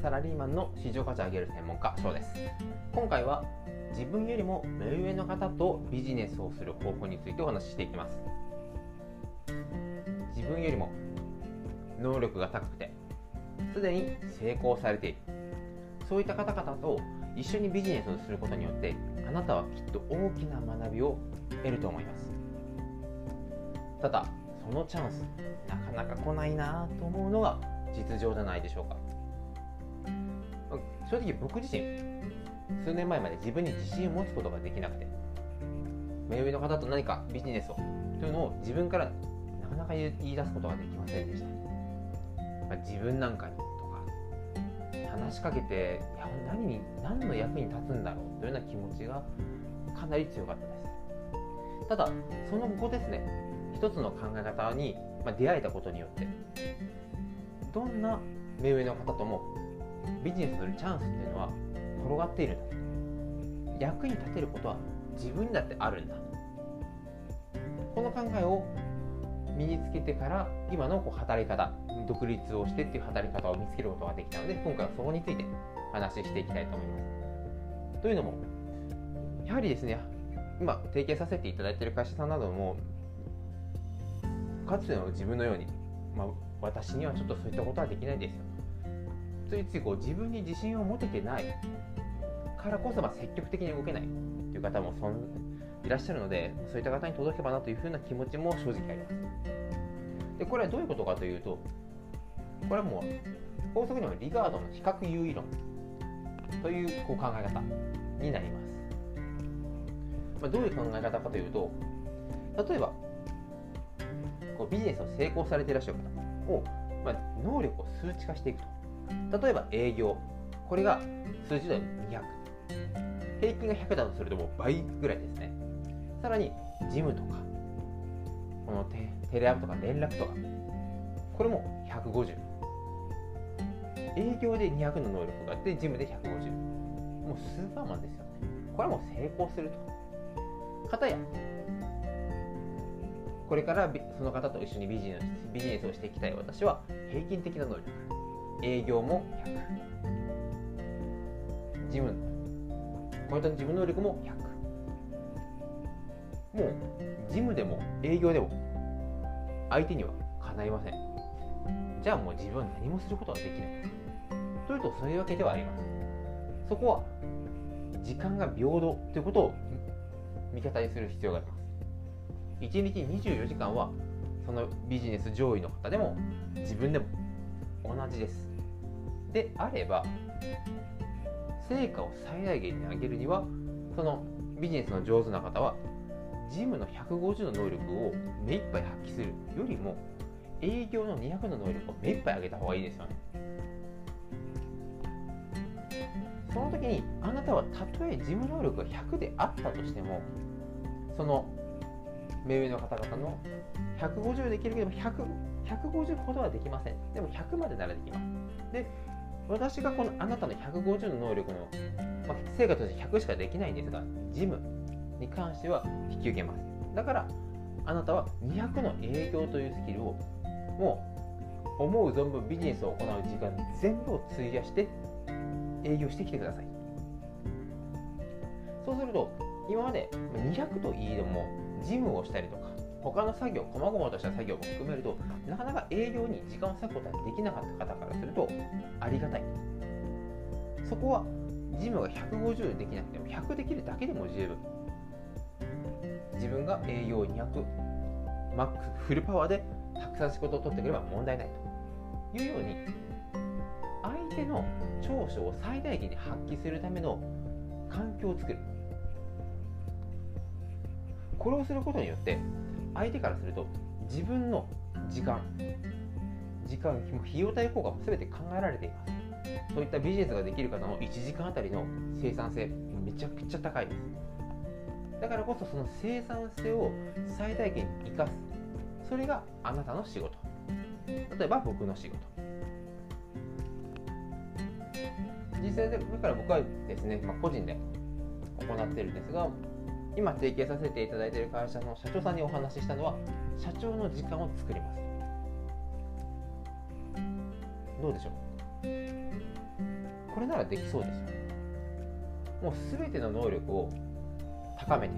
サラリーマンの市場価値を上げる専門家翔です。今回は自分よりも目上の方とビジネスをする方法についてお話ししていきます。自分よりも能力が高くてすでに成功されている。そういった方々と一緒にビジネスをすることによってあなたはきっと大きな学びを得ると思います。ただそのチャンスなかなか来ないなと思うのが実情じゃないでしょうか。正直僕自身数年前まで自分に自信を持つことができなくて目上の方と何かビジネスをというのを自分からなかなか言い出すことができませんでした、まあ、自分なんかにとか話しかけていや何に何の役に立つんだろうというような気持ちがかなり強かったです。ただその後ですね一つの考え方に出会えたことによってどんな目上の方ともビジネスするチャンスっていうのは転がっているんだ。役に立てることは自分にだってあるんだ。この考えを身につけてから今のこう働き方独立をしてっていう働き方を見つけることができたので今回はそこについて話していきたいと思います。というのもやはりですね今提携させていただいている会社さんなどもかつての自分のように、まあ、私にはちょっとそういったことはできないですよ。ついついこう自分に自信を持ててない。からこそま積極的に動けない。という方もそんいらっしゃるのでそういった方に届けばなというふうな気持ちも正直あります。でこれはどういうことかというとこれはもう法則にはリガードの比較優位論というこう考え方になります、まあ、どういう考え方かというと例えばこうビジネスを成功されていらっしゃる方を、まあ、能力を数値化していくと。例えば営業。これが数字で200平均が100だとするともう倍ぐらいですね。さらに事務とか。このテテレアポとか連絡とか。これも150営業で200の能力があって事務で150もうスーパーマンですよね。これはもう成功すると。かたやこれからその方と一緒にビジネスビジネスをしていきたい私は平均的な能力。営業も100事務こういった自分能力も100もう事務でも営業でも相手にはかないません。じゃあもう自分は何もすることはできない。というとそういうわけではありますそこは時間が平等ということを味方にする必要があります。1日24時間はそのビジネス上位の方でも自分でも同じです。であれば成果を最大限に上げるにはそのビジネスの上手な方はジムの150の能力を目いっぱい発揮するよりも営業の200の能力を目いっぱい上げた方がいいですよね。その時にあなたはたとえ事務能力が100であったとしてもその目上の方々の150できるけど100 150ほどはできません。でも100までならできます。で私がこのあなたの150の能力の、まあ、成果として100しかできないんですがジムに関しては引き受けます。だからあなたは200の営業というスキルをもう思う存分ビジネスを行う時間全部を費やして営業してきてください。そうすると今まで200といいでも事務をしたりとか他の作業細々とした作業も含めるとなかなか営業に時間を割くことができなかった方からするとありがたい。そこは事務が150できなくても100できるだけでも十分。自分が営業200マックスフルパワーでたくさん仕事を取ってくれば問題ないと。いうように相手の長所を最大限に発揮するための環境を作る。これをすることによって相手からすると自分の時間時間費用対効果も全て考えられています。そういったビジネスができる方の1時間あたりの生産性めちゃくちゃ高いです。だからこそその生産性を最大限に生かす。それがあなたの仕事。例えば僕の仕事。実際でこれから僕はですね、まあ、個人で行ってるんですが今提携させていただいている会社の社長さんにお話ししたのは社長の時間を作ります。どうでしょう？これならできそうですよ。もう全ての能力を高めて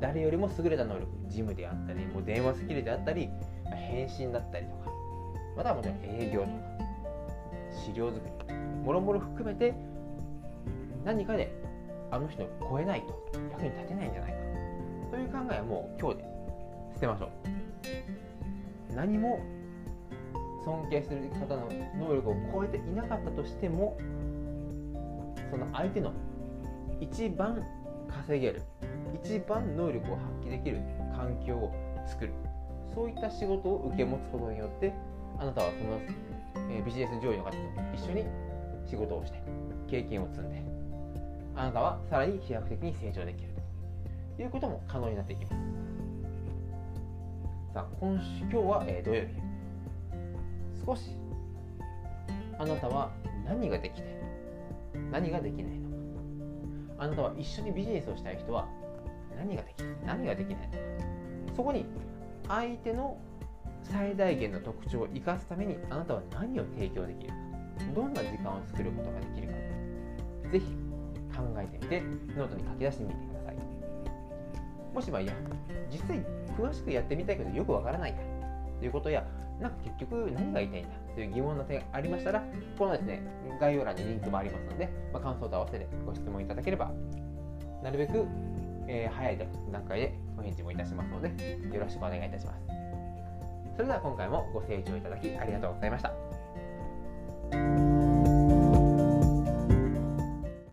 誰よりも優れた能力事務であったりもう電話スキルであったり返信だったりとかまたはもちろん営業とか資料作りもろもろ含めて何かであの人を超えないと役に立てないんじゃないか。という考えはもう今日で捨てましょう。何も尊敬する方の能力を超えていなかったとしてもその相手の一番稼げる一番能力を発揮できる環境を作る。そういった仕事を受け持つことによってあなたはその、えビジネス上位の方と一緒に仕事をして経験を積んであなたはさらに飛躍的に成長できるということも可能になっていきますさあ今週今日は、えー、土曜日少しあなたは何ができて何ができないの？かあなたは一緒にビジネスをしたい人は何ができ何ができないの？かそこに相手の最大限の特徴を生かすためにあなたは何を提供できるか。どんな時間を作ることができるか。ぜひ考えてみてノートに書き出してみてください。もしまあいや。実際詳しくやってみたいけどよくわからないや。ということやなんか結局何が言いたいんだという疑問の点がありましたらこのですね概要欄にリンクもありますので、まあ、感想と合わせてご質問いただければなるべく、えー、早い段階でお返事もいたしますのでよろしくお願いいたします。それでは今回もご清聴いただきありがとうございました。